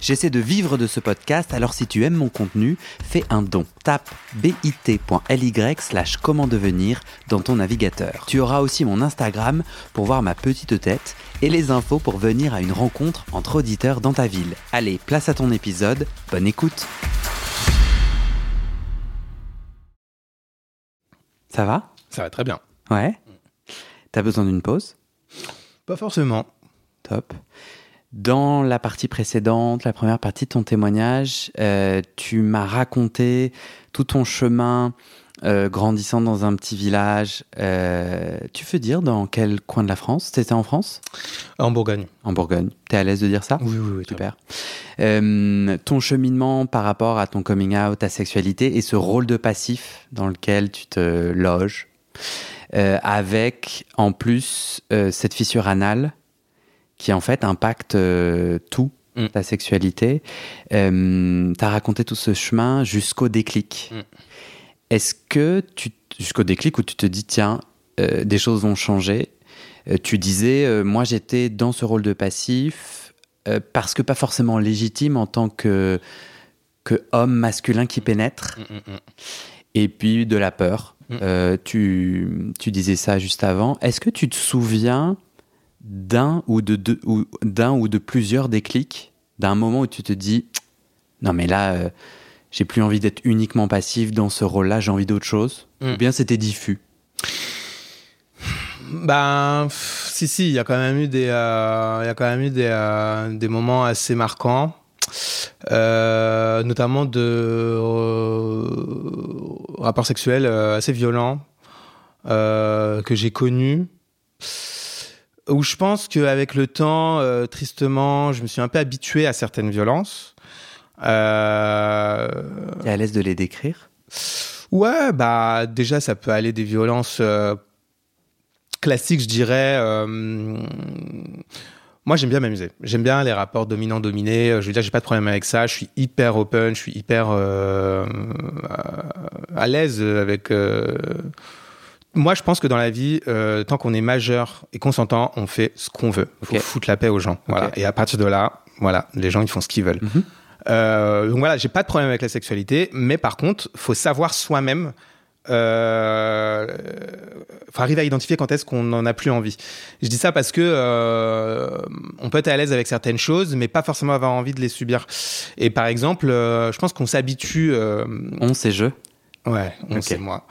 J'essaie de vivre de ce podcast, alors si tu aimes mon contenu, fais un don. Tape bit.ly slash comment devenir dans ton navigateur. Tu auras aussi mon Instagram pour voir ma petite tête et les infos pour venir à une rencontre entre auditeurs dans ta ville. Allez, place à ton épisode, bonne écoute Ça va? Ça va très bien. Ouais? T'as besoin d'une pause? Pas forcément. Top. Dans la partie précédente, la première partie de ton témoignage, euh, tu m'as raconté tout ton chemin euh, grandissant dans un petit village. Euh, tu veux dire dans quel coin de la France? C'était en France? En Bourgogne. En Bourgogne. T'es à l'aise de dire ça? Oui, oui, oui. Super. Ton cheminement par rapport à ton coming out, ta sexualité et ce rôle de passif dans lequel tu te loges, avec en plus cette fissure anale qui en fait impacte euh, tout, Mm. ta sexualité. Euh, T'as raconté tout ce chemin jusqu'au déclic. Mm. Est-ce que tu, jusqu'au déclic où tu te dis tiens, euh, des choses vont changer. Euh, tu disais moi j'étais dans ce rôle de passif parce que pas forcément légitime en tant que que homme masculin qui pénètre Mm, mm, mm. et puis de la peur. Tu, tu disais ça juste avant. Est-ce que tu te souviens d'un ou de, deux- ou, d'un ou de plusieurs déclics, d'un moment où tu te dis non mais là euh, j'ai plus envie d'être uniquement passif dans ce rôle-là, j'ai envie d'autre chose. Mm. Ou bien c'était diffus? Ben, pff, si, si, il y a quand même eu des, euh, y a quand même eu des, euh, des moments assez marquants, euh, notamment de rapports sexuels assez violents que j'ai connus. Où je pense qu'avec le temps, euh, tristement, je me suis un peu habitué à certaines violences. Euh, T'es à l'aise de les décrire? Ouais, bah déjà ça peut aller des violences euh, classiques, je dirais. euh, moi, j'aime bien m'amuser. J'aime bien les rapports dominant-dominé. Je veux dire, j'ai pas de problème avec ça. Je suis hyper open. Je suis hyper à l'aise avec. Moi, je pense que dans la vie, euh, tant qu'on est majeur et qu'on s'entend, on fait ce qu'on veut. Faut Ok. foutre la paix aux gens. Voilà. Et à partir de là, voilà, les gens ils font ce qu'ils veulent. Mhm. Euh, donc voilà, j'ai pas de problème avec la sexualité, mais par contre, faut savoir soi-même. Euh, faut arriver à identifier quand est-ce qu'on n'en a plus envie. Je dis ça parce que euh, on peut être à l'aise avec certaines choses, mais pas forcément avoir envie de les subir. Et par exemple, je pense qu'on s'habitue. On sait je. Ouais, on Ok. sait moi.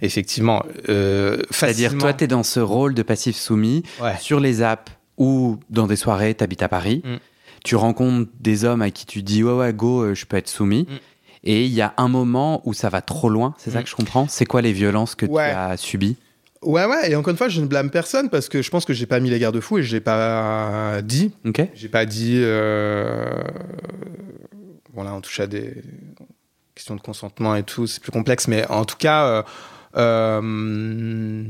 Effectivement. Euh, C'est-à-dire toi t'es dans ce rôle de passif soumis Ouais. sur les apps ou dans des soirées, t'habites à Paris. Mm. Tu rencontres des hommes à qui tu dis ouais ouais go, euh, je peux être soumis. Mm. Et il y a un moment où ça va trop loin, c'est ça Mm. que je comprends? C'est quoi les violences que Ouais. tu as subies? Ouais, ouais. Et encore une fois, je ne blâme personne parce que je pense que j'ai pas mis les garde-fous et je l'ai pas dit. Ok J'ai pas dit. Euh... Bon, là, on touche à des questions de consentement et tout, c'est plus complexe, mais en tout cas. euh, euh,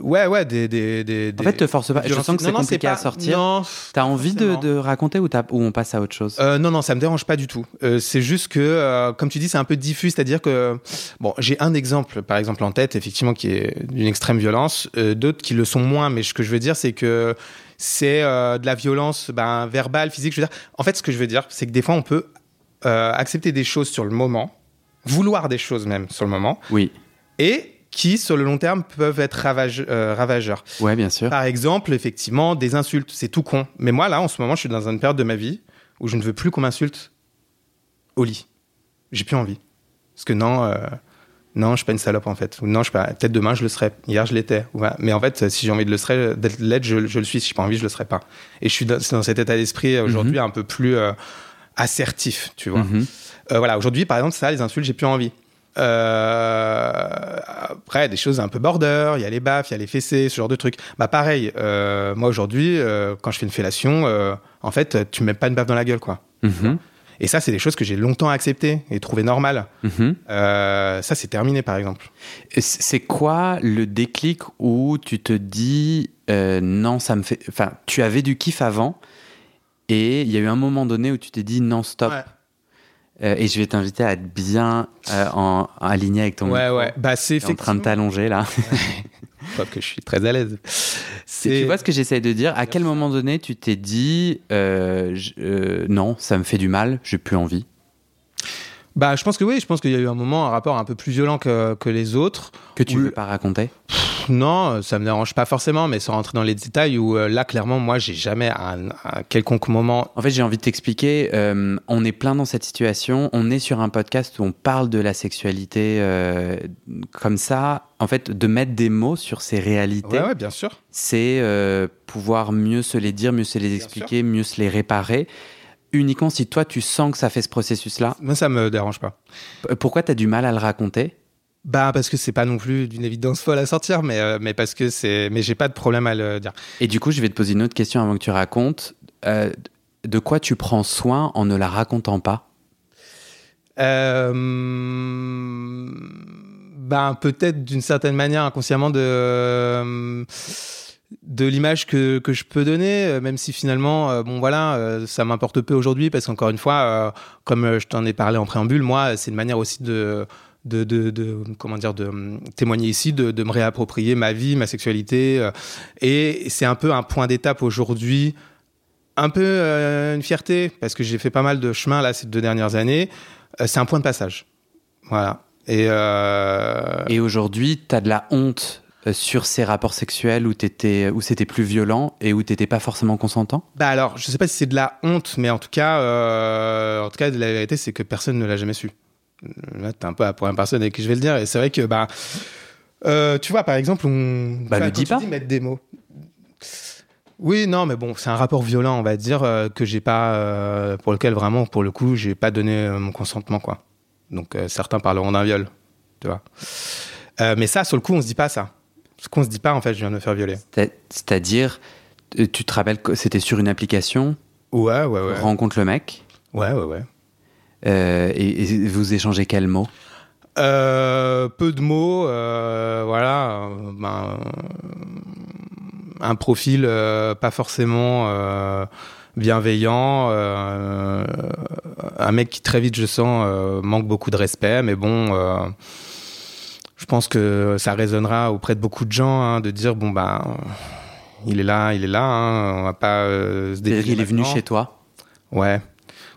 Ouais, ouais, des. des, des En fait, te force pas. Je sens que c'est compliqué à pas- sortir. Non, T'as envie de, raconter ou, t'as- ou on passe à autre chose? Euh, non, non, ça me dérange pas du tout. Euh, c'est juste que, euh, comme tu dis, c'est un peu diffus, c'est-à-dire que, bon, j'ai un exemple, par exemple, en tête, effectivement, qui est d'une extrême violence, d'autres qui le sont moins, mais ce que je veux dire, c'est que c'est de la violence ben, verbale, physique. Je veux dire, en fait, ce que je veux dire, c'est que des fois, on peut euh, accepter des choses sur le moment, vouloir des choses même sur le moment, Oui. et qui, sur le long terme, peuvent être ravage- euh, ravageurs. Ouais, bien sûr. Par exemple, effectivement, des insultes, c'est tout con. Mais moi, là, en ce moment, je suis dans une période de ma vie où je ne veux plus qu'on m'insulte au lit. J'ai plus envie. Parce que non, euh, non, je suis pas une salope en fait. Ou non, je suis pas. Peut-être demain, je le serai. Hier, je l'étais. Voilà. Mais en fait, si j'ai envie de le serai, d'être je, je le suis. Si j'ai pas envie, je le serai pas. Et je suis dans, dans cet état d'esprit euh, aujourd'hui un peu plus euh, assertif, tu vois. Mhm. Euh, voilà, aujourd'hui, par exemple, ça, les insultes, j'ai plus envie. Euh, après, des choses un peu border, il y a les baffes, il y a les fessées, ce genre de trucs. Bah pareil, euh, moi aujourd'hui, quand je fais une fellation, en fait, tu me mets pas une baffe dans la gueule, quoi. Mhm. Et ça, c'est des choses que j'ai longtemps acceptées et trouvées normales. Mhm. Euh, ça, c'est terminé, par exemple. C'est quoi le déclic où tu te dis euh, non, ça me fait. Enfin, tu avais du kiff avant Et il y a eu un moment donné où tu t'es dit non, stop. Euh, et je vais t'inviter à être bien euh, en, aligné avec ton Ouais, ouais. Bah, c'est en train de t'allonger là. Pas que je suis très à l'aise. Tu vois ce que j'essaye de dire? À quel moment donné tu t'es dit euh, non, ça me fait du mal, j'ai plus envie? Bah, je pense que oui. Je pense qu'il y a eu un moment, un rapport un peu plus violent que, que les autres. Que tu ne veux pas raconter? Non, ça me dérange pas forcément, mais sans rentrer dans les détails, où euh, là, clairement, moi, j'ai jamais à, un quelconque moment. En fait, j'ai envie de t'expliquer. Euh, on est plein dans cette situation. On est sur un podcast où on parle de la sexualité euh, comme ça. En fait, de mettre des mots sur ces réalités. Ouais, ouais bien sûr. C'est pouvoir mieux se les dire, mieux se les expliquer, mieux se les réparer uniquement si toi tu sens que ça fait ce processus-là Moi, ça me dérange pas. Pourquoi tu as du mal à le raconter? Bah parce que c'est pas non plus d'une évidence folle à sortir, mais, euh, mais parce que c'est, mais j'ai pas de problème à le dire. Et du coup, je vais te poser une autre question avant que tu racontes. Euh, de quoi tu prends soin en ne la racontant pas? Euh, Ben peut-être d'une certaine manière inconsciemment de de l'image que, que je peux donner, euh, même si finalement, euh, bon voilà, euh, ça m'importe peu aujourd'hui parce qu'encore une fois, comme je t'en ai parlé en préambule, moi, c'est une manière aussi de, de, de, comment dire, de témoigner ici, de, de, me réapproprier ma vie, ma sexualité, et c'est un peu un point d'étape aujourd'hui, un peu une fierté parce que j'ai fait pas mal de chemin là ces deux dernières années. c'est un point de passage, voilà. Et, et aujourd'hui, tu as de la honte sur ces rapports sexuels où, étais, où c'était plus violent et où tu n'étais pas forcément consentant? Bah alors, je sais pas si c'est de la honte, mais en tout cas, euh, en tout cas, la vérité, c'est que personne ne l'a jamais su. Là, t'es un peu la première personne avec qui je vais le dire, et c'est vrai que, bah, euh, tu vois, par exemple, on. Bah, le dis pas. mettre des mots. Oui, non, mais bon, c'est un rapport violent, on va dire, que j'ai pas, pour lequel vraiment, pour le coup, j'ai pas donné mon consentement, quoi. Donc, certains parleront d'un viol, tu vois. mais ça, sur le coup, on se dit pas ça. Ce qu'on se dit pas, en fait, je viens de me faire violer. C'est-à-dire, euh, tu te rappelles que c'était sur une application Ouais, ouais, ouais. Rencontre le mec Ouais, ouais, ouais. Euh, et, vous échangez quels mots euh, Peu de mots, voilà. Ben, un profil pas forcément bienveillant, un mec qui très vite, je sens, manque beaucoup de respect, mais bon je pense que ça résonnera auprès de beaucoup de gens hein, de dire bon bah il est là, il est là, hein, on va pas euh, se débiner. Il est venu chez toi. Ouais.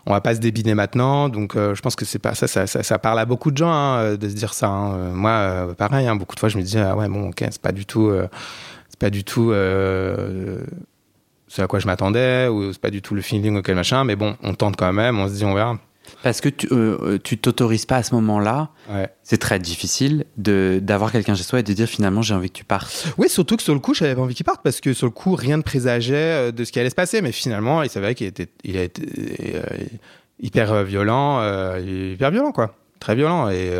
On va pas se débiner maintenant, donc euh, je pense que c'est pas ça, ça, ça, parle à beaucoup de gens hein, de se dire ça. Moi, pareil, beaucoup de fois je me dis ah ouais bon ok c'est pas du tout, c'est pas du tout ce à quoi je m'attendais ou c'est pas du tout le feeling auquel machin, mais bon on tente quand même, on se dit on verra. Parce que tu euh, euh, tu t'autorises pas à ce moment-là. C'est très difficile de d'avoir quelqu'un chez soi et de dire finalement j'ai envie que tu partes. Oui, surtout que sur le coup j'avais envie qu'il parte parce que sur le coup rien ne présageait euh, de ce qui allait se passer, mais finalement il s'avérait qu'il était il a été hyper violent, hyper violent quoi, très violent et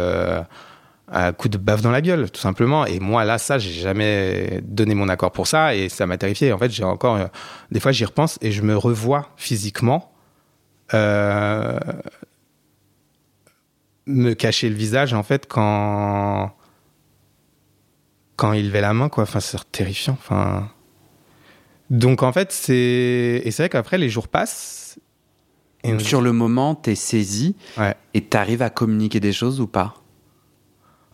un coup de baffe dans la gueule tout simplement. Et moi là ça j'ai jamais donné mon accord pour ça et ça m'a terrifié. En fait j'ai encore des fois j'y repense et je me revois physiquement me cacher le visage en fait quand quand il levait la main quoi. Enfin c'est terrifiant enfin. Donc en fait c'est et c'est vrai qu'après les jours passent et sur le moment t'es saisi ouais. et t'arrives à communiquer des choses ou pas?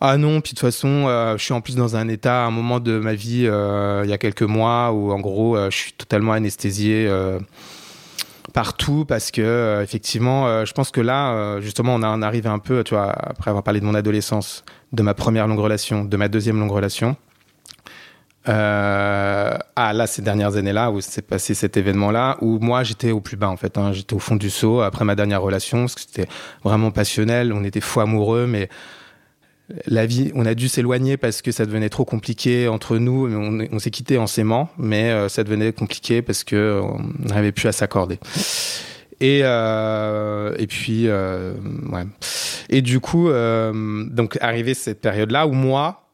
Ah non, puis de toute façon, euh, je suis en plus dans un état, un moment de ma vie, euh, il y a quelques mois, où en gros, je suis totalement anesthésié partout parce que euh, effectivement, euh, je pense que là, euh, justement, on, a, on arrive un peu, tu vois, après avoir parlé de mon adolescence, de ma première longue relation, de ma deuxième longue relation. ah là, ces dernières années-là, où s'est passé cet événement-là, où moi j'étais au plus bas en fait, hein, j'étais au fond du seau après ma dernière relation, parce que c'était vraiment passionnel, on était fou amoureux, mais la vie, on a dû s'éloigner parce que ça devenait trop compliqué entre nous. On, on s'est quitté en s'aimant, mais euh, ça devenait compliqué parce que euh, on n'arrivait plus à s'accorder. Et euh, et puis ouais. Et du coup, donc arrivé cette période-là où moi,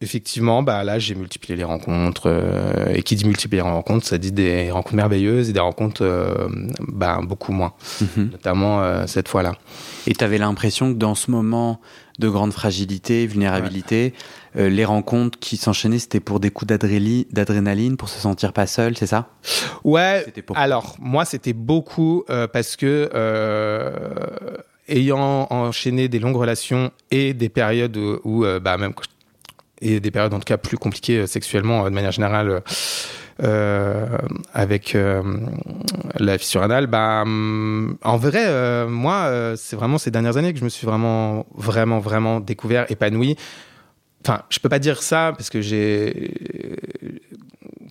effectivement, bah là, j'ai multiplié les rencontres. euh, et qui dit multiplier les rencontres, ça dit des rencontres merveilleuses et des rencontres euh, bah, beaucoup moins, Mhm. notamment euh, cette fois-là. Et tu avais l'impression que dans ce moment de grande fragilité, vulnérabilité, euh, les rencontres qui s'enchaînaient, c'était pour des coups d'adrénaline, pour se sentir pas seul, c'est ça? Ouais, pour- alors moi, c'était beaucoup euh, parce que euh, ayant enchaîné des longues relations et des périodes où, où, bah, même et des périodes en tout cas plus compliquées sexuellement de manière générale avec euh, la fissure anale, bah, en vrai, euh, moi, euh, c'est vraiment ces dernières années que je me suis vraiment, vraiment, vraiment découvert, épanoui. Enfin, je peux pas dire ça parce que j'ai,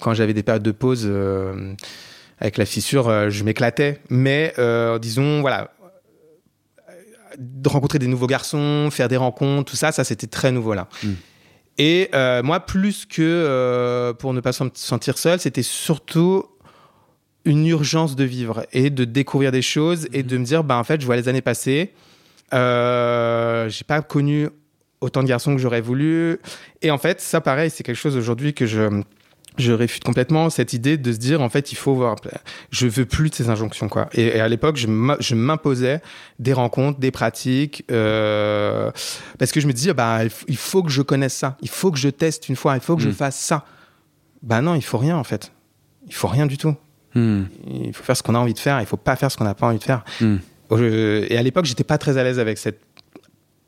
quand j'avais des périodes de pause euh, avec la fissure, euh, je m'éclatais. Mais euh, disons, voilà, rencontrer des nouveaux garçons, faire des rencontres, tout ça, ça c'était très nouveau là. Mm. Et euh, moi, plus que euh, pour ne pas se sentir seul, c'était surtout une urgence de vivre et de découvrir des choses et de me dire, bah en fait, je vois les années passer, euh, j'ai pas connu autant de garçons que j'aurais voulu. Et en fait, ça, pareil, c'est quelque chose aujourd'hui que je je réfute complètement cette idée de se dire en fait il faut voir je veux plus de ces injonctions quoi. Et, et à l'époque je m'im- je m'imposais des rencontres des pratiques euh, parce que je me disais bah il faut que je connaisse ça. Il faut que je teste une fois. Il faut que je Mm. fasse ça. Bah non il faut rien en fait. Il faut rien du tout. Hmm. il faut faire ce qu'on a envie de faire. Il faut pas faire ce qu'on n'a pas envie de faire. Hmm. Et à l'époque j'étais pas très à l'aise avec cette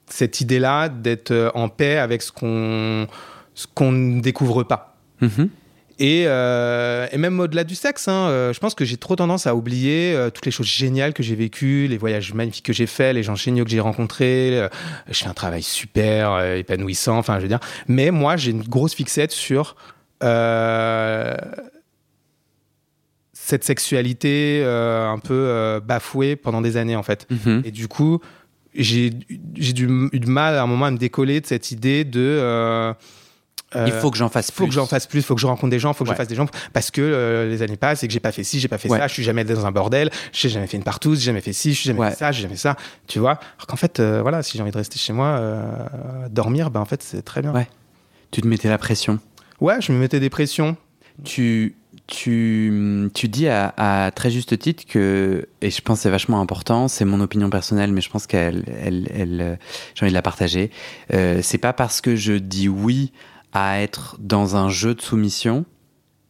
cette idée là d'être euh, en paix avec ce qu'on ce qu'on ne découvre pas. Mhm. Et, euh, et même au-delà du sexe, hein, euh, je pense que j'ai trop tendance à oublier euh, toutes les choses géniales que j'ai vécues, les voyages magnifiques que j'ai faits, les gens géniaux que j'ai rencontrés. je fais un travail super épanouissant, enfin, je veux dire. Mais moi, j'ai une grosse fixette sur cette sexualité un peu bafouée pendant des années, en fait. Mhm. Et du coup, j'ai du, eu du mal à un moment à me décoller de cette idée de. Il faut que j'en fasse faut plus. que j'en fasse plus, faut que je rencontre des gens, faut que Ouais. je fasse des gens, parce que euh, les années passent et que j'ai pas fait ci, j'ai pas fait Ouais. ça, je suis jamais allé dans un bordel, j'ai jamais fait une partouze, j'ai jamais fait ci, je suis jamais Ouais. fait ça, j'ai jamais fait ça, tu vois? Alors qu'en fait, euh, voilà, si j'ai envie de rester chez moi, euh, dormir, ben en fait c'est très bien. Ouais. Tu te mettais la pression? Ouais, je me mettais des pressions. Tu, tu, tu dis à, à très juste titre que, et je pense que c'est vachement important, c'est mon opinion personnelle, mais je pense qu'elle, elle, elle, j'ai envie de la partager. Euh, c'est pas parce que je dis oui à être dans un jeu de soumission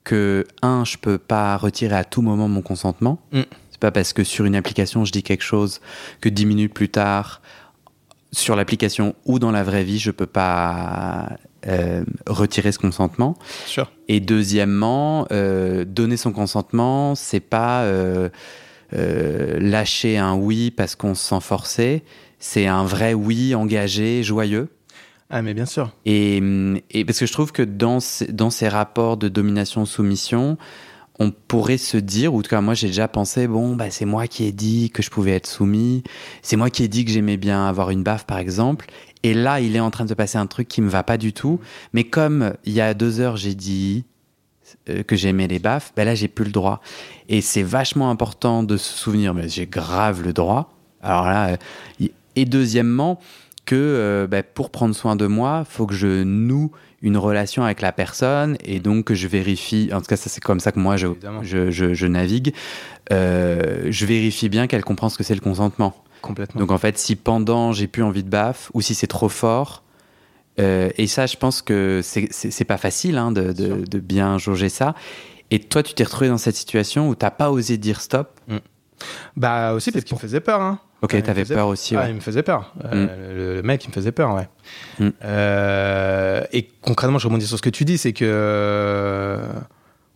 que, un, je peux pas retirer à tout moment mon consentement. Mm. C'est pas parce que sur une application je dis quelque chose que dix minutes plus tard, sur l'application ou dans la vraie vie, je peux pas euh, retirer ce consentement. Et deuxièmement, euh, donner son consentement, c'est pas euh, lâcher un oui parce qu'on se sent forcé. C'est un vrai oui engagé, joyeux. Ah mais bien sûr. Et, et parce que je trouve que dans, dans ces rapports de domination-soumission, on pourrait se dire, ou en tout cas moi j'ai déjà pensé, bon, bah, c'est moi qui ai dit que je pouvais être soumis, c'est moi qui ai dit que j'aimais bien avoir une baffe par exemple, et là il est en train de se passer un truc qui me va pas du tout, mais comme il y a deux heures j'ai dit euh, que j'aimais les baffes, ben là j'ai plus le droit. Et c'est vachement important de se souvenir, mais j'ai grave le droit. Alors là, euh, et deuxièmement, que euh, ben, pour prendre soin de moi, faut que je noue une relation avec la personne et donc que je vérifie, en tout cas ça c'est comme ça que moi je, je, je, je navigue, euh, je vérifie bien qu'elle comprend ce que c'est le consentement. Complètement. Donc en fait, si pendant j'ai plus envie de baffe ou si c'est trop fort, euh, et ça, je pense que c'est- pas facile hein, de, de- bien jauger ça. Et toi, tu t'es retrouvé dans cette situation où t'as pas osé dire stop? bah aussi parce qu'il me faisait peur. Hein. Ok, me t'avais peur aussi. Ah, ouais. il me faisait peur. Euh, le, le mec, il me faisait peur, ouais. Mm. Euh, et concrètement, je rebondis sur ce que tu dis, c'est que euh,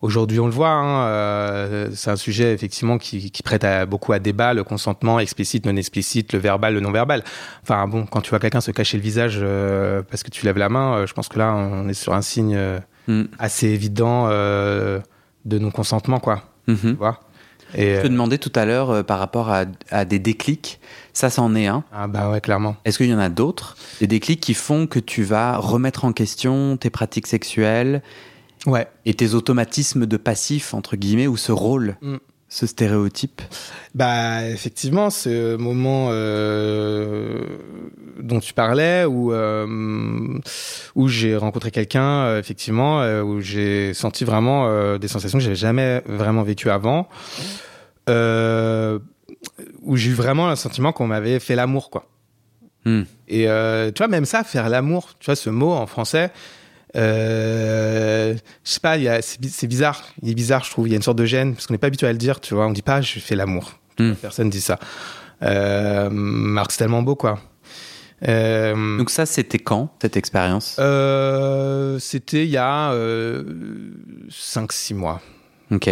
aujourd'hui, on le voit, hein, euh, c'est un sujet effectivement qui, qui prête à, beaucoup à débat, le consentement explicite, non explicite, le verbal, le non verbal. Enfin bon, quand tu vois quelqu'un se cacher le visage euh, parce que tu lèves la main, euh, je pense que là, on est sur un signe euh, Mm. assez évident euh, de non consentement, quoi. Mhm. Tu vois? Et Je te euh, demandais tout à l'heure euh, par rapport à, à des déclics. Ça, c'en est un. ah bah ouais, clairement. Est-ce qu'il y en a d'autres? Des déclics qui font que tu vas remettre en question tes pratiques sexuelles Ouais. et tes automatismes de passif, entre guillemets, ou ce rôle? Mm. Ce stéréotype Bah effectivement, ce moment euh, dont tu parlais, où euh, où j'ai rencontré quelqu'un, euh, effectivement, où j'ai senti vraiment des sensations que j'avais jamais vraiment vécues avant, où j'ai eu vraiment le sentiment qu'on m'avait fait l'amour, quoi. Hmm. Et tu vois, même ça, faire l'amour, tu vois, ce mot en français, euh, je sais pas, c'est bi- c'est bizarre. Il est bizarre, je trouve. Il y a une sorte de gêne, parce qu'on n'est pas habitué à le dire, tu vois. On dit pas, je fais l'amour. Hmm. Personne dit ça. Euh, alors que c'est tellement beau, quoi. Euh, Donc ça, c'était quand, cette expérience? Euh, C'était il y a 5-6 mois. Ok.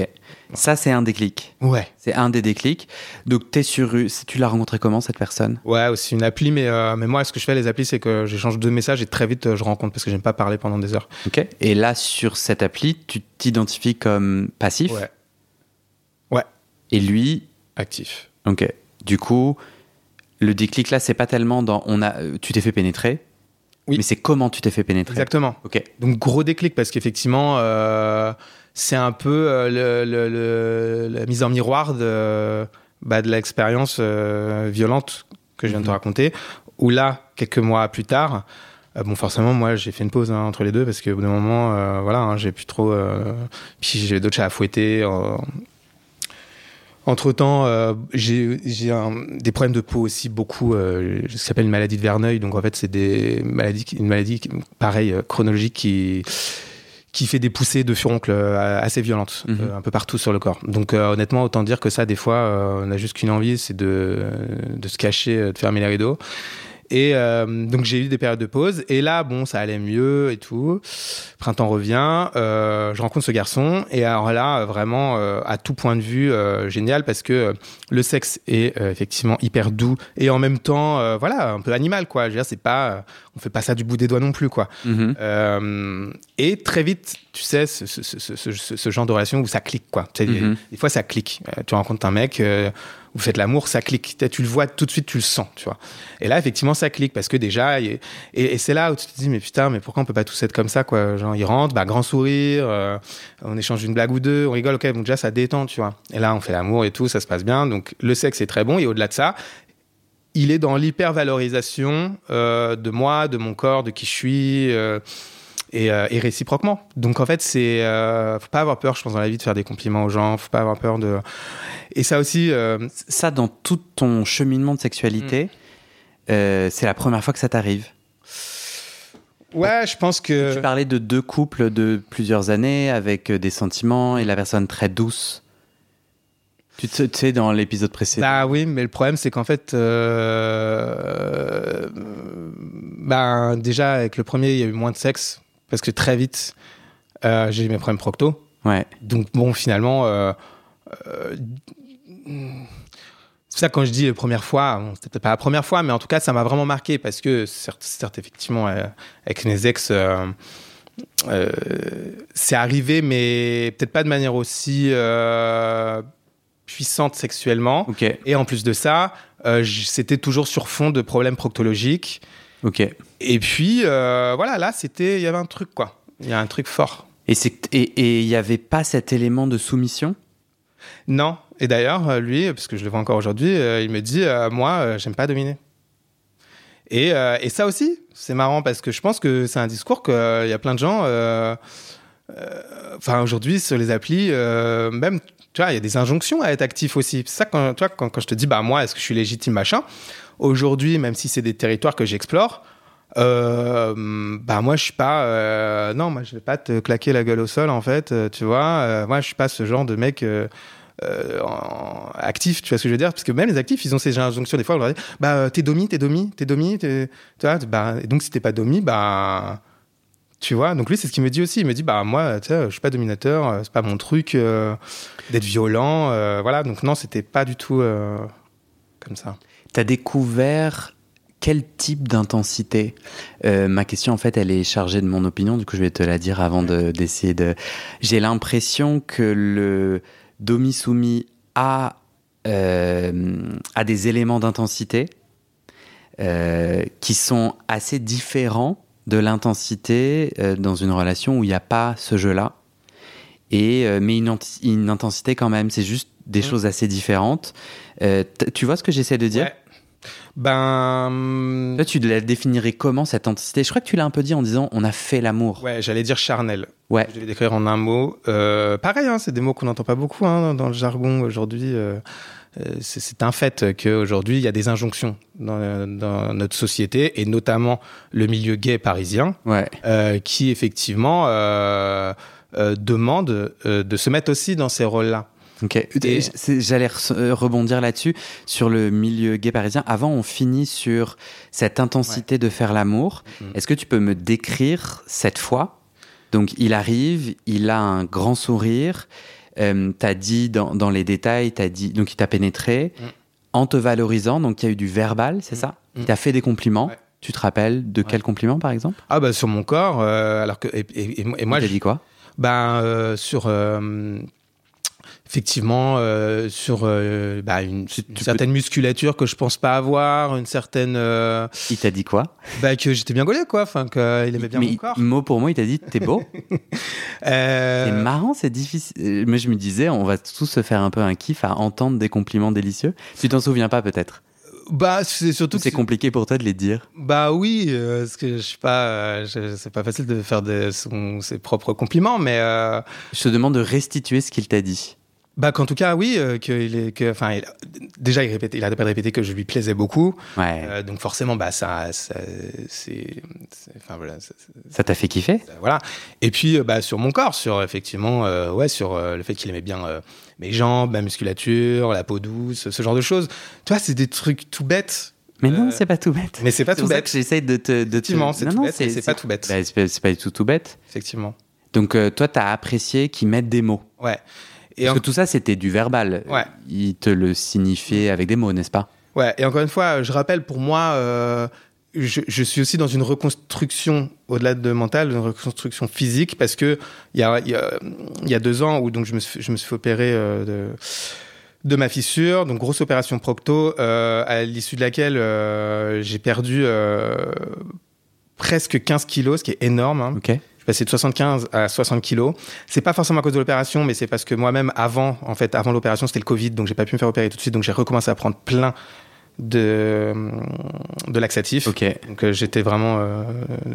Ça, c'est un déclic. Ouais. C'est un des déclics. Donc, t'es sur... Tu l'as rencontré comment, cette personne? Ouais, aussi une appli, mais, euh, mais moi, ce que je fais, les applis, c'est que j'échange deux messages et très vite, euh, je rencontre parce que j'aime pas parler pendant des heures. Ok. Et là, sur cette appli, tu t'identifies comme passif? Ouais. Ouais. Et lui, Actif. ok. Du coup, le déclic là, c'est pas tellement dans... On a... euh, Tu t'es fait pénétrer. Oui. Mais c'est comment tu t'es fait pénétrer? Exactement. Ok. Donc gros déclic parce qu'effectivement euh, c'est un peu euh, le, le- le- la mise en miroir de, bah, de l'expérience euh, violente que je viens de te Mhm. raconter. Où là, quelques mois plus tard, euh, bon forcément moi j'ai fait une pause hein, entre les deux parce qu'au bout d'un moment, voilà, hein, j'ai plus trop. puis j'ai d'autres chats à fouetter. entre temps, j'ai des problèmes de peau aussi, beaucoup. Euh, ce qui s'appelle une maladie de Verneuil. Donc en fait, c'est des maladies, qui- une maladie pareil chronologique qui qui fait des poussées de furoncles euh, assez violentes Mhm. euh, un peu partout sur le corps. Donc euh, honnêtement, autant dire que ça, des fois, on a juste qu'une envie, c'est de de se cacher, de fermer les rideaux. Et euh, donc j'ai eu des périodes de pause. Et là, bon, ça allait mieux et tout. Printemps revient. euh, je rencontre ce garçon. Et alors là, vraiment, euh, à tout point de vue, génial parce que le sexe est effectivement hyper doux et en même temps, voilà, un peu animal, quoi. Je veux dire, c'est pas, on fait pas ça du bout des doigts non plus, quoi. Mhm. Euh, et très vite, tu sais, ce, ce- ce- ce- ce- ce genre de relation où ça clique, quoi. Tu sais. Des fois, ça clique. Tu rencontres un mec, vous faites l'amour, ça clique. Tu, le vois tout de suite, tu le sens, tu vois. Et là, effectivement, ça clique parce que déjà, et, c'est là où tu te dis, mais putain, mais pourquoi on peut pas tous être comme ça, quoi? Genre, il rentre, bah, grand sourire, euh, on échange une blague ou deux, on rigole, ok, bon, déjà, ça détend, tu vois. Et là, on fait l'amour et tout, ça se passe bien. Donc, le sexe est très bon. Et au-delà de ça, il est dans l'hypervalorisation euh, de moi, de mon corps, de qui je suis. euh, et, euh, et réciproquement. Donc en fait, c'est euh, faut pas avoir peur, je pense, dans la vie de faire des compliments aux gens. Faut pas avoir peur de. Et ça aussi, euh, Ça, dans tout ton cheminement de sexualité, Mm. euh, c'est la première fois que ça t'arrive. ouais, je pense que. Tu parlais de deux couples de plusieurs années avec des sentiments et la personne très douce. Tu sais, dans l'épisode précédent. Bah oui, mais le problème c'est qu'en fait, euh, ben déjà avec le premier, il y a eu moins de sexe parce que très vite, euh, j'ai eu mes problèmes procto. Ouais. Donc bon, finalement, euh, euh, c'est ça quand je dis première fois, bon, c'était peut-être pas la première fois, mais en tout cas, ça m'a vraiment marqué parce que certes, certes effectivement, euh, avec mes ex, euh, c'est arrivé, mais peut-être pas de manière aussi puissante sexuellement. Et en plus de ça, c'était toujours sur fond de problèmes proctologiques. Ok. Et puis euh, voilà, là, c'était, il y avait un truc quoi. Il y a un truc fort. Et et et il n'y avait pas cet élément de soumission? Non. Et d'ailleurs, euh, lui, parce que je le vois encore aujourd'hui, euh, il me dit euh, Moi, j'aime pas dominer. Et, et ça aussi, c'est marrant parce que je pense que c'est un discours qu'il y a plein de gens. Enfin, aujourd'hui, sur les applis, même, tu vois, il y a des injonctions à être actif aussi. C'est ça, quand, tu vois, quand, quand je te dis Bah, moi, est-ce que je suis légitime, machin? Aujourd'hui, même si c'est des territoires que j'explore, euh, bah moi je suis pas euh, non moi je vais pas te claquer la gueule au sol en fait euh, tu vois moi je suis pas ce genre de mec actif, tu vois ce que je veux dire? Parce que même les actifs, ils ont ces injonctions. Des fois, on leur dit Bah, t'es domi, t'es domi, t'es domi, tu vois bah, et donc, si t'es pas domi, bah. Tu vois Donc, lui, c'est ce qu'il me dit aussi. Il me dit Bah, moi, je suis pas dominateur, c'est pas mon truc d'être violent. voilà. Donc, non, c'était pas du tout comme ça. Tu as découvert quel type d'intensité? Euh, Ma question, en fait, elle est chargée de mon opinion. Du coup, je vais te la dire avant de- d'essayer de. J'ai l'impression que le domi-soumis a, euh, a des éléments d'intensité euh, qui sont assez différents de l'intensité dans une relation où il n'y a pas ce jeu-là. et mais une, une intensité quand même. C'est juste des Mm. choses assez différentes. Tu vois ce que j'essaie de dire? Ouais. Ben. Toi, tu la définirais comment cette intensité Je crois que tu l'as un peu dit en disant on a fait l'amour. Ouais, j'allais dire charnel. Ouais. Je vais les décrire en un mot. Euh, pareil, hein, c'est des mots qu'on n'entend pas beaucoup hein, dans le jargon aujourd'hui. euh, euh, c'est un fait qu'aujourd'hui, il y a des injonctions dans, dans notre société, et notamment le milieu gay parisien, Ouais. euh, qui effectivement demande de se mettre aussi dans ces rôles-là. Ok. J'allais euh, rebondir là-dessus sur le milieu gay parisien. Avant, on finit sur cette intensité de faire l'amour. Mhm. Est-ce que tu peux me décrire cette fois? Donc, il arrive, il a un grand sourire. Euh, t'as dit dans, dans les détails, t'as dit donc il t'a pénétré Mhm. en te valorisant. Donc, il y a eu du verbal, c'est ça? Mhm. Il t'a fait des compliments. Ouais. Tu te rappelles de quel compliment, par exemple? Ah bah sur mon corps, euh, alors que et, et- et moi- je- dit quoi? Ben, euh, sur. Effectivement, euh, sur euh, bah, une, une peux- certaine musculature que je pense pas avoir, une certaine. euh, Il t'a dit quoi? bah, que j'étais bien gaulé, quoi. Enfin, qu'il aimait bien Mais mon corps. mot pour mot, il t'a dit t'es beau? C'est marrant, c'est difficile. Moi, je me disais, on va tous se faire un peu un kiff à entendre des compliments délicieux. Tu t'en souviens pas, peut-être? Bah, c'est surtout C'est compliqué pour toi de les dire? Bah oui, euh, parce que je suis pas. euh, c'est pas facile de faire son- ses propres compliments, mais. euh, Je te demande de restituer ce qu'il t'a dit. Bah qu'en tout cas, oui, euh, qu'il est. Que, enfin, il- déjà, il, répétait, il arrêtait pas de répéter que je lui plaisais beaucoup. Ouais. Euh, donc forcément, bah ça, ça c'est, enfin voilà, ça- t'a fait kiffer? ça- voilà. Et puis euh, bah sur mon corps, sur effectivement, euh, ouais, sur le fait qu'il aimait bien mes jambes, ma musculature, la peau douce, ce genre de choses. Tu vois, c'est des trucs tout bêtes. Mais non, c'est pas tout bête. Mais c'est pas tout bête. que j'essaye de te. De te... Non, tout non, c'est pas tout bête. Bah, c'est pas- du tout tout bête. Effectivement. Donc, toi, t'as apprécié qu'ils mettent des mots. Ouais. Et Parce en- que tout ça, c'était du verbal. Ouais. Il te le signifiait avec des mots, n'est-ce pas? Ouais, et encore une fois, je rappelle, pour moi, euh, je, je suis aussi dans une reconstruction, au-delà de mental, une reconstruction physique, parce que il y a, il y, a, il y a deux ans où donc je me suis, je me suis fait opérer euh, de, de ma fissure, donc grosse opération procto, euh, à l'issue de laquelle euh, j'ai perdu euh, presque 15 kilos, ce qui est énorme. hein. Ok. Passé de 75 à 60 kilos. C'est pas forcément à cause de l'opération, mais c'est parce que moi-même, avant, en fait, avant l'opération, c'était le Covid, donc j'ai pas pu me faire opérer tout de suite, donc j'ai recommencé à prendre plein de, de laxatifs. Ok. Donc euh, j'étais vraiment euh,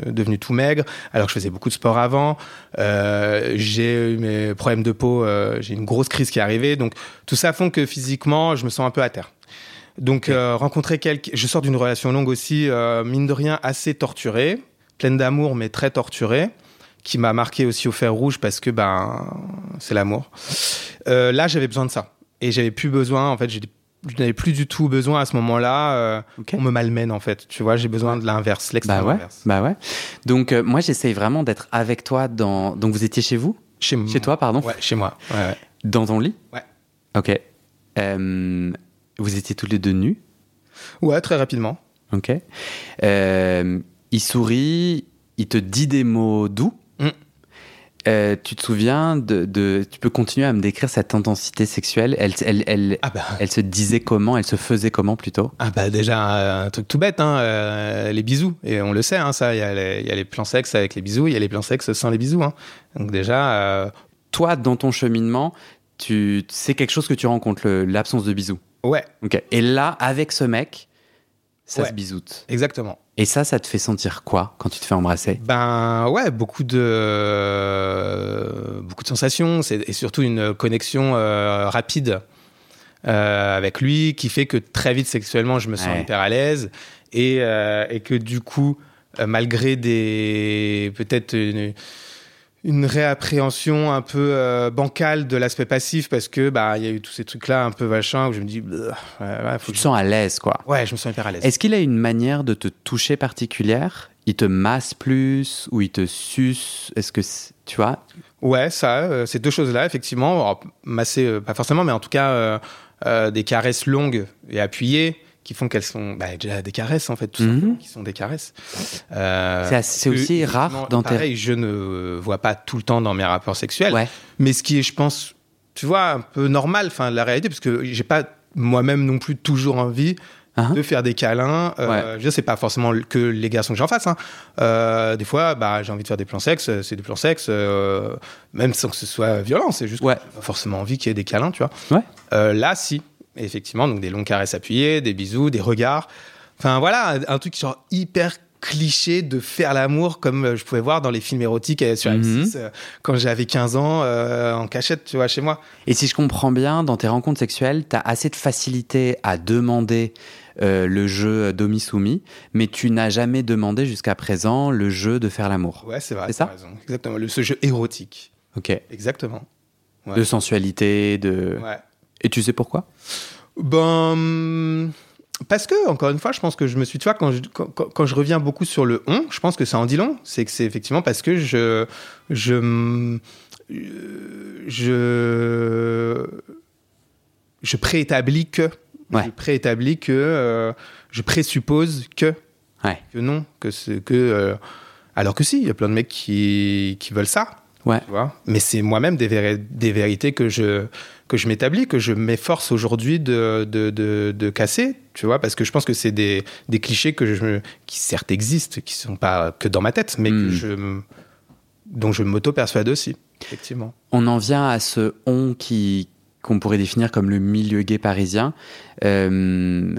devenu tout maigre, alors que je faisais beaucoup de sport avant. Euh, j'ai eu mes problèmes de peau, euh, j'ai une grosse crise qui est arrivée, donc tout ça font que physiquement, je me sens un peu à terre. Donc rencontrer quelqu'un, je sors d'une relation longue aussi, mine de rien assez torturée, pleine d'amour mais très torturée, qui m'a marqué aussi au fer rouge parce que ben c'est l'amour. Euh, là j'avais besoin de ça et j'avais plus besoin, en fait je n'avais plus du tout besoin à ce moment-là. euh. On me malmène en fait. Tu vois, j'ai besoin de l'inverse, l'extrême Bah ouais. inverse. Bah ouais. Donc, euh, moi, j'essaye vraiment d'être avec toi dans. Donc, vous étiez chez vous? Chez, Chez toi, pardon? Ouais, chez moi. Ouais, ouais. Dans ton lit? Ouais. Ok. Vous étiez tous les deux nus? Ouais, très rapidement. Ok. Il sourit, il te dit des mots doux? Mm. Euh, tu te souviens de, de- Tu peux continuer à me décrire cette intensité sexuelle? Elle, elle, elle, Ah bah, elle se disait comment? Elle se faisait comment plutôt? Ah bah déjà un truc tout bête, hein, euh, les bisous. Et on le sait, hein, ça. Il y, a les- il y a les plans sexe avec les bisous, il y a les plans sexe sans les bisous. Hein. Donc déjà, euh, Toi, dans ton cheminement, tu c'est quelque chose que tu rencontres, l'absence de bisous? ouais, Ok. Et là, avec ce mec, ça Ouais. se bisoute. exactement. Et ça, ça te fait sentir quoi quand tu te fais embrasser? Ben ouais, beaucoup de euh, beaucoup de sensations, et surtout une connexion euh, rapide euh, avec lui qui fait que très vite sexuellement je me sens Ouais. hyper à l'aise et euh, et que du coup malgré des peut-être une, une réappréhension un peu euh, bancale de l'aspect passif parce que bah il y a eu tous ces trucs là un peu machin où je me dis ouais, ouais, faut Tu que te je- sens à l'aise, quoi. ouais je me sens hyper à l'aise. Est-ce qu'il a une manière de te toucher particulière? Il te masse plus ou il te suce? Est-ce que tu vois? Ouais, ça, euh, ces deux choses-là, effectivement. Alors, masser, euh, pas forcément, mais en tout cas, euh, des caresses longues et appuyées qui font qu'elles sont bah, déjà des caresses, en fait, tout Mhm. simplement, qui sont des caresses. Euh, C'est que, aussi rare dans tes- Pareil, je ne vois pas tout le temps dans mes rapports sexuels, Ouais. mais ce qui est, je pense, tu vois, un peu normal, enfin, la réalité, parce que j'ai pas moi-même non plus toujours envie uh-huh. de faire des câlins. Euh, ouais. Je c'est pas forcément que les garçons que j'en fasse. Hein. Euh, des fois, bah, j'ai envie de faire des plans sexes, c'est des plans sexes, euh, même sans que ce soit violent. C'est juste ouais. pas forcément envie qu'il y ait des câlins, tu vois. Ouais. Là, si. Effectivement, donc des longues caresses appuyées, des bisous, des regards. Enfin voilà, un truc genre hyper cliché de faire l'amour comme euh, je pouvais voir dans les films érotiques euh, sur M6 euh, quand j'avais 15 ans en cachette, tu vois, chez moi. Et si je comprends bien, dans tes rencontres sexuelles, tu as assez de facilité à demander le jeu domi-soumis, mais tu n'as jamais demandé jusqu'à présent le jeu de faire l'amour. Ouais, c'est vrai. C'est ça raison. Exactement. Le, ce jeu érotique. Ok. Exactement. Ouais. De sensualité, de. Ouais. Et tu sais pourquoi? Ben parce que, encore une fois, je pense que je me suis, tu vois, quand je, quand, quand je reviens beaucoup sur le on, je pense que ça en dit long. C'est que c'est effectivement parce que je, je, je, je préétablis que, ouais. je préétablis que, euh, je présuppose que, ouais. que non, que que, euh, alors que si, il y a plein de mecs qui, qui veulent ça. Ouais. Tu vois? Mais c'est moi-même des, vé des vérités que je, que je m'établis, que je m'efforce aujourd'hui de, de, de, de, casser, tu vois, parce que je pense que c'est des, des clichés que je, qui certes existent, qui sont pas que dans ma tête, mais Hmm. que je, dont je m'auto-persuade aussi, effectivement. On en vient à ce on qui qu'on pourrait définir comme le milieu gay parisien. Euh,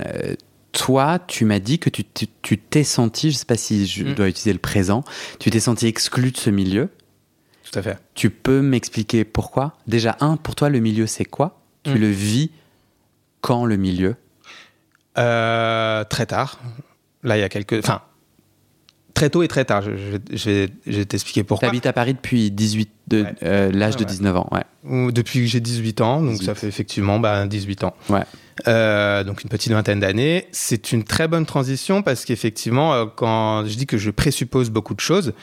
toi, tu m'as dit que tu t'es senti, je sais pas si je Mm. dois utiliser le présent, tu t'es senti exclu de ce milieu. Tout à fait. Tu peux m'expliquer pourquoi? Déjà, un, pour toi, le milieu, c'est quoi? Tu Mm. le vis quand le milieu? Euh, Très tard. Là, il y a quelques. Enfin, très tôt et très tard. Je, vais, je vais t'expliquer pourquoi. Tu habites à Paris depuis 18 de, Ouais. euh, l'âge Ouais, de ouais. 19 ans, ouais. Ou Depuis que j'ai 18 ans, donc 18. ça fait effectivement bah, 18 ans. Ouais. Euh, donc une petite vingtaine d'années. C'est une très bonne transition parce qu'effectivement, quand je dis que je présuppose beaucoup de choses,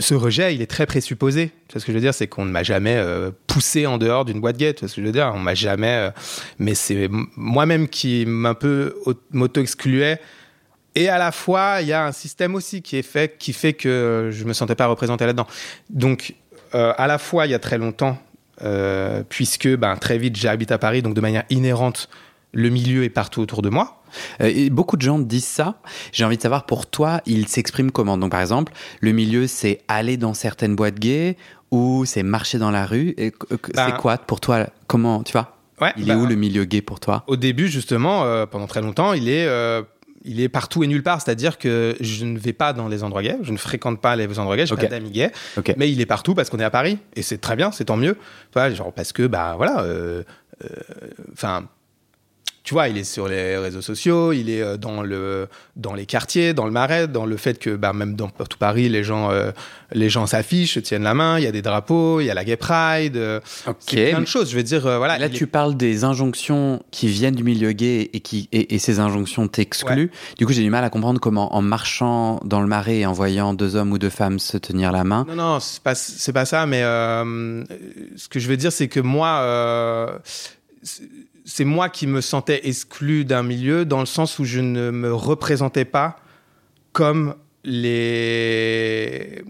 ce rejet, il est très présupposé. Vois ce que je veux dire? C'est qu'on ne m'a jamais euh, poussé en dehors d'une boîte gay. Vois ce que je veux dire? On m'a jamais... euh, mais c'est moi-même qui m'un peu au- m'auto-excluais. Et à la fois, il y a un système aussi qui est fait, qui fait que je me sentais pas représenté là-dedans. Donc, euh, à la fois, il y a très longtemps, euh, puisque ben, très vite j'habite à Paris, donc de manière inhérente, le milieu est partout autour de moi. Euh, et beaucoup de gens disent ça. J'ai envie de savoir pour toi, il s'exprime comment? Donc par exemple, le milieu, c'est aller dans certaines boîtes gays ou c'est marcher dans la rue? Euh, Ben- c'est quoi pour toi? Comment tu vois? Ouais, Il est ben, où le milieu gay pour toi? Au début, justement, euh, pendant très longtemps, il est, euh, il est partout et nulle part. C'est-à-dire que je ne vais pas dans les endroits gays, je ne fréquente pas les endroits gays, j'ai Ok. pas d'amis gays, mais il est partout parce qu'on est à Paris et c'est très bien, c'est tant mieux. Genre parce que bah voilà, euh, euh, enfin. Tu vois, il est sur les réseaux sociaux, il est euh, dans, le, dans les quartiers, dans le marais, dans le fait que bah, même dans tout Paris, les gens, euh, les gens s'affichent, tiennent la main, il y a des drapeaux, il y a la Gay Pride, euh, plein de choses. Je veux dire, euh, voilà. Là, tu est- parles des injonctions qui viennent du milieu gay et, qui, et, et ces injonctions t'excluent. Du coup, j'ai du mal à comprendre comment, en marchant dans le marais et en voyant deux hommes ou deux femmes se tenir la main, Non, non, c'est pas, c'est pas ça, mais ce que je veux dire, c'est que moi, c'est- moi qui me sentais exclu d'un milieu dans le sens où je ne me représentais pas comme les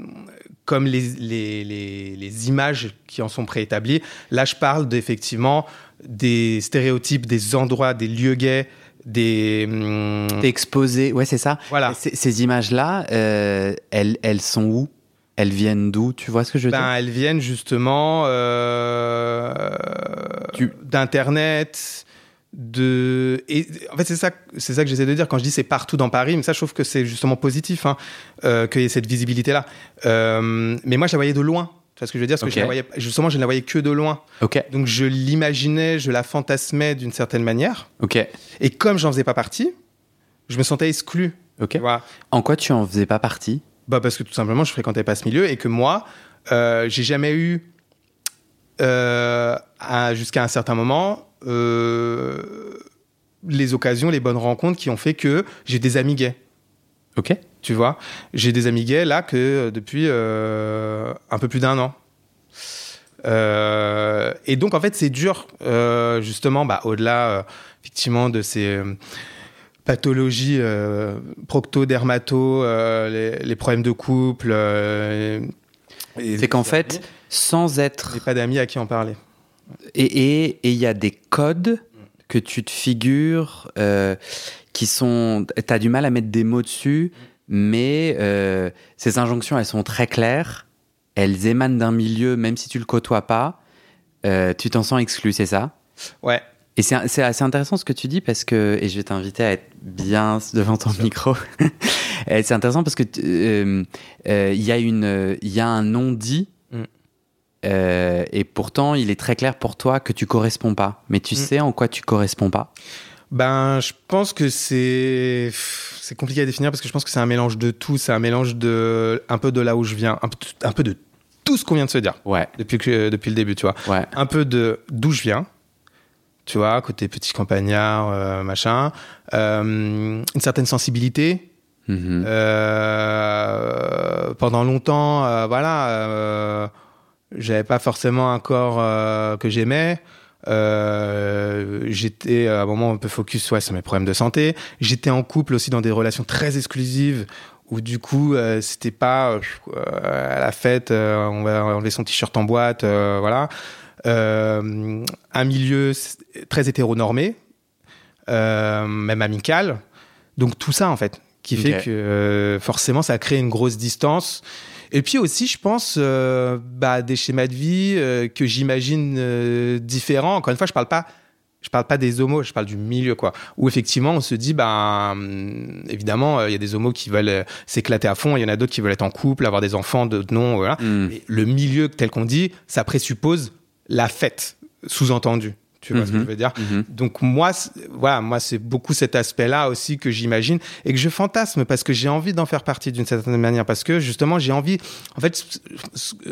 comme les, les, les, les images qui en sont préétablies. Là, je parle d'effectivement des stéréotypes, des endroits, des lieux gays, des... hum, t'es exposé. Ouais, c'est ça. voilà. Ces, ces images-là, euh, elles, elles sont où? Elles viennent d'où Tu vois ce que je veux Ben, elles viennent justement euh, Tu- d'internet, de et en fait c'est ça c'est ça que j'essaie de dire quand je dis c'est partout dans Paris mais ça je trouve que c'est justement positif hein, euh, qu'il y ait cette visibilité là mais moi je la voyais de loin. Tu vois ce que je veux dire? Parce que je la voyais justement je ne la voyais que de loin. Dire Ok, donc je l'imaginais je la fantasmais d'une certaine manière. Ok, et comme j'en faisais pas partie je me sentais exclu. Ok. tu vois? En quoi tu en faisais pas partie? Bah parce que tout simplement, je fréquentais pas ce milieu et que moi, euh, j'ai jamais eu, euh, jusqu'à un certain moment, euh, les occasions, les bonnes rencontres qui ont fait que j'ai des amis gays. Ok. Tu vois, j'ai des amis gays là que depuis un peu plus d'un an. Euh, et donc en fait c'est dur euh, justement bah, au-delà euh, effectivement de ces pathologies euh, procto-dermato, euh, les, les problèmes de couple. euh, C'est qu'en fait, sans être j'ai pas d'amis à qui en parler. et il y a des codes que tu te figures euh, qui sont. Tu as du mal à mettre des mots dessus, mais euh, ces injonctions, elles sont très claires. Elles émanent d'un milieu, même si tu le côtoies pas, euh, tu t'en sens exclu, c'est ça? Ouais. Et c'est assez intéressant ce que tu dis parce que, et je vais t'inviter à être bien devant ton micro. C'est intéressant parce que euh, euh, il y a une, il y a un non dit. Mm. euh, et pourtant, il est très clair pour toi que tu corresponds pas. Mais tu Mm. sais en quoi tu corresponds pas. Ben, je pense que c'est c'est compliqué à définir parce que je pense que c'est un mélange de tout. C'est un mélange de un peu de là où je viens, un peu, un peu de tout ce qu'on vient de se dire Ouais, depuis que depuis le début, tu vois. ouais. Un peu de d'où je viens, tu vois, côté petit campagnard, euh, machin, Euh, une certaine sensibilité. Mhm. Euh, pendant longtemps, voilà, j'avais pas forcément un corps que j'aimais. J'étais à un moment un peu focus ouais, sur mes problèmes de santé. J'étais en couple aussi dans des relations très exclusives où du coup euh, c'était pas euh, à la fête euh, on va enlever son t-shirt en boîte voilà un milieu très hétéronormé euh, même amical donc tout ça en fait qui fait que euh, forcément ça crée une grosse distance et puis aussi, je pense, euh, bah, des schémas de vie euh, que j'imagine euh, différents. Encore une fois, je parle pas, je parle pas des homos, je parle du milieu, quoi. Où effectivement, on se dit, bah, hum, évidemment, euh, il y a des homos qui veulent euh, s'éclater à fond, il y en a d'autres qui veulent être en couple, avoir des enfants, d'autres non, voilà. Mm. Mais le milieu tel qu'on dit, ça présuppose la fête, sous-entendu. Tu vois ce que Mhm. je veux dire? Mhm. donc moi, c'est- voilà, moi c'est beaucoup cet aspect-là aussi que j'imagine et que je fantasme parce que j'ai envie d'en faire partie d'une certaine manière parce que justement j'ai envie. En fait,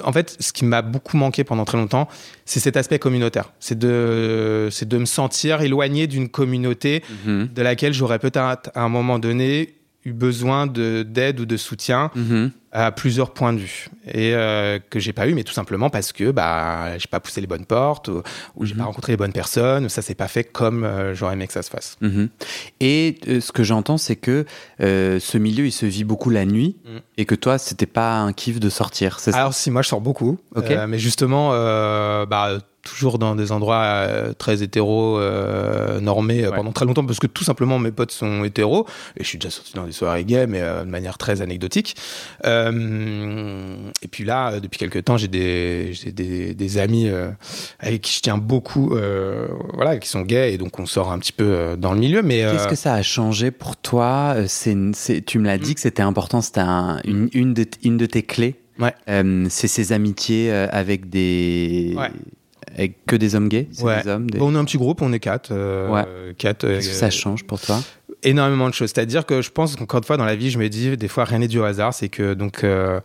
en fait, ce qui m'a beaucoup manqué pendant très longtemps, c'est cet aspect communautaire. C'est de, c'est de me sentir éloigné d'une communauté Mhm. de laquelle j'aurais peut-être à un moment donné eu besoin de d'aide ou de soutien. À plusieurs points de vue et euh, que j'ai pas eu mais tout simplement parce que bah j'ai pas poussé les bonnes portes ou, ou j'ai Mhm. pas rencontré les bonnes personnes ou ça s'est pas fait comme euh, j'aurais aimé que ça se fasse Mhm. Et euh, ce que j'entends, c'est que ce milieu, il se vit beaucoup la nuit Mm. et que toi, c'était pas un kiff de sortir. C'est ça? Alors si moi je sors beaucoup Ok. euh, mais justement bah toujours dans des endroits euh, très hétéro euh, normés euh, Ouais. pendant très longtemps parce que tout simplement mes potes sont hétéros et je suis déjà sorti dans des soirées gays mais euh, de manière très anecdotique et puis là depuis quelques temps j'ai des j'ai des, des amis avec qui je tiens beaucoup voilà qui sont gays et donc on sort un petit peu dans le milieu mais Qu'est-ce que ça a changé pour toi c'est, Tu me l'as dit que c'était important, c'était un- une, une, de, t- une de tes clés. Ouais. C'est ces amitiés avec des. Ouais. Avec que des hommes gays c'est Ouais. des hommes des- Bon, on est un petit groupe, on est quatre. euh, Ouais. quatre euh, Qu'est-ce que ça change pour toi énormément de choses. C'est-à-dire que je pense qu'encore une fois dans la vie, je me dis des fois rien n'est dû au hasard. C'est que donc euh,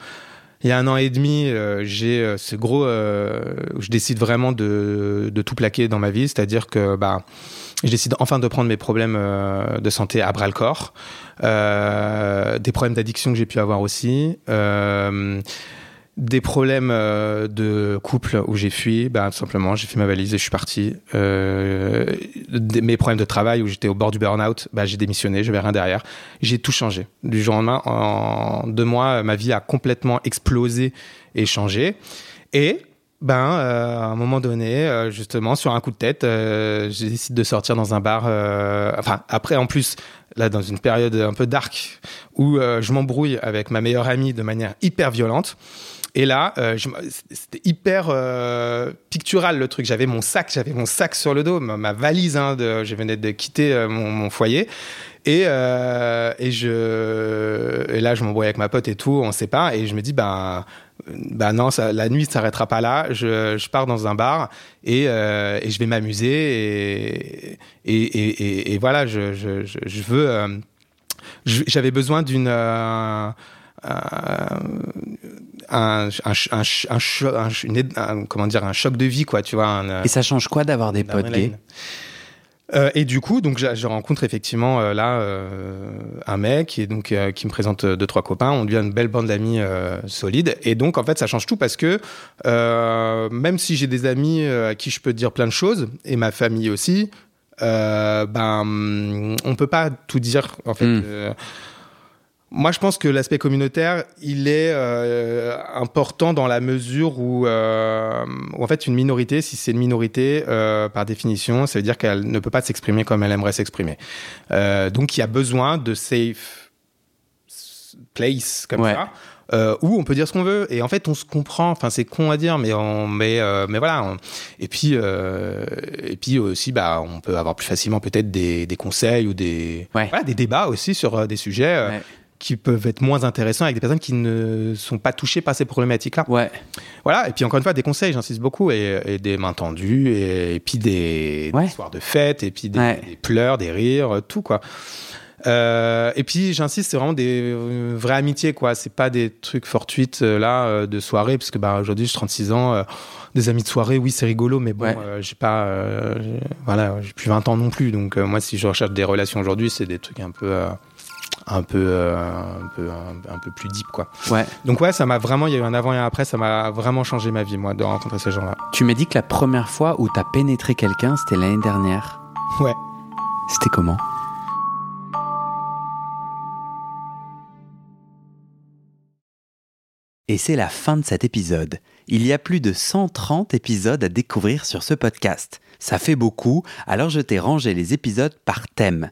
il y a un an et demi, euh, j'ai euh, ce gros, je décide vraiment de, de tout plaquer dans ma vie. C'est-à-dire que bah je décide enfin de prendre mes problèmes de santé à bras le corps, euh, des problèmes d'addiction que j'ai pu avoir aussi. Euh, des problèmes euh, de couple où j'ai fui, bah, tout simplement, j'ai fait ma valise et je suis parti. Euh, mes problèmes de travail où j'étais au bord du burn-out, bah, j'ai démissionné, je n'avais rien derrière. J'ai tout changé. Du jour au lendemain, en deux mois, ma vie a complètement explosé et changé. Et ben, euh, à un moment donné, euh, justement, sur un coup de tête, euh, j'ai décidé de sortir dans un bar. euh, enfin, après, en plus, là, dans une période un peu dark, où euh, je m'embrouille avec ma meilleure amie de manière hyper violente. Et là, euh, c'était hyper euh, pictural le truc. J'avais mon sac, j'avais mon sac sur le dos, ma, valise. Hein, de, je venais de quitter euh, mon, foyer. Et, là, je m'embrouille avec ma pote et tout, on pas. Et je me dis, ben, bah non, la nuit s'arrêtera pas là. Je, pars dans un bar et, je vais m'amuser. Et, voilà, je, veux. J'avais besoin d'une. Euh, euh, un, comment dire un choc de vie quoi tu vois un, Et ça change quoi d'avoir des potes gays? Euh, et du coup, donc je, rencontre effectivement euh, là euh, un mec et donc euh, qui me présente euh, deux trois copains. On devient une belle bande d'amis euh, solide. Et donc en fait, ça change tout parce que euh, même si j'ai des amis euh, à qui je peux dire plein de choses et ma famille aussi, euh, ben on peut pas tout dire en fait. Mm. Moi, je pense que l'aspect communautaire, il est euh, important dans la mesure où, euh, où, en fait, une minorité, si c'est une minorité, euh, par définition, ça veut dire qu'elle ne peut pas s'exprimer comme elle aimerait s'exprimer. Euh, donc, il y a besoin de safe place comme Ouais. ça. Euh, où on peut dire ce qu'on veut et en fait on se comprend enfin c'est con à dire mais on mais euh, mais voilà on- et puis euh, et puis aussi bah on peut avoir plus facilement peut-être des, des conseils ou des Ouais. voilà, des débats aussi sur euh, des sujets Ouais. Qui peuvent être moins intéressants avec des personnes qui ne sont pas touchées par ces problématiques-là. Ouais. Voilà, et puis encore une fois, des conseils, j'insiste beaucoup, et, et des mains tendues, et, et puis des, Ouais. des soirs de fête, et puis des, Ouais. des pleurs, des rires, euh, tout quoi. Euh, et puis j'insiste, c'est vraiment des euh, vraies amitiés, quoi. C'est pas des trucs fortuites euh, là de soirée, parce que bah, aujourd'hui j'ai 36 ans, des amis de soirée, oui c'est rigolo, mais bon, Ouais. j'ai pas, voilà, j'ai plus 20 ans non plus, donc moi si je recherche des relations aujourd'hui, c'est des trucs un peu, un peu, euh, un peu, un, un peu plus deep, quoi. Ouais. Donc ouais, ça m'a vraiment, il y a eu un avant et un après, ça m'a vraiment changé ma vie, moi, de rencontrer ces gens-là. Tu m'as dit que la première fois où t'as pénétré quelqu'un, c'était l'année dernière. Ouais. C'était comment? Et c'est la fin de cet épisode. Il y a plus de 130 épisodes à découvrir sur ce podcast. Ça fait beaucoup, alors je t'ai rangé les épisodes par thème.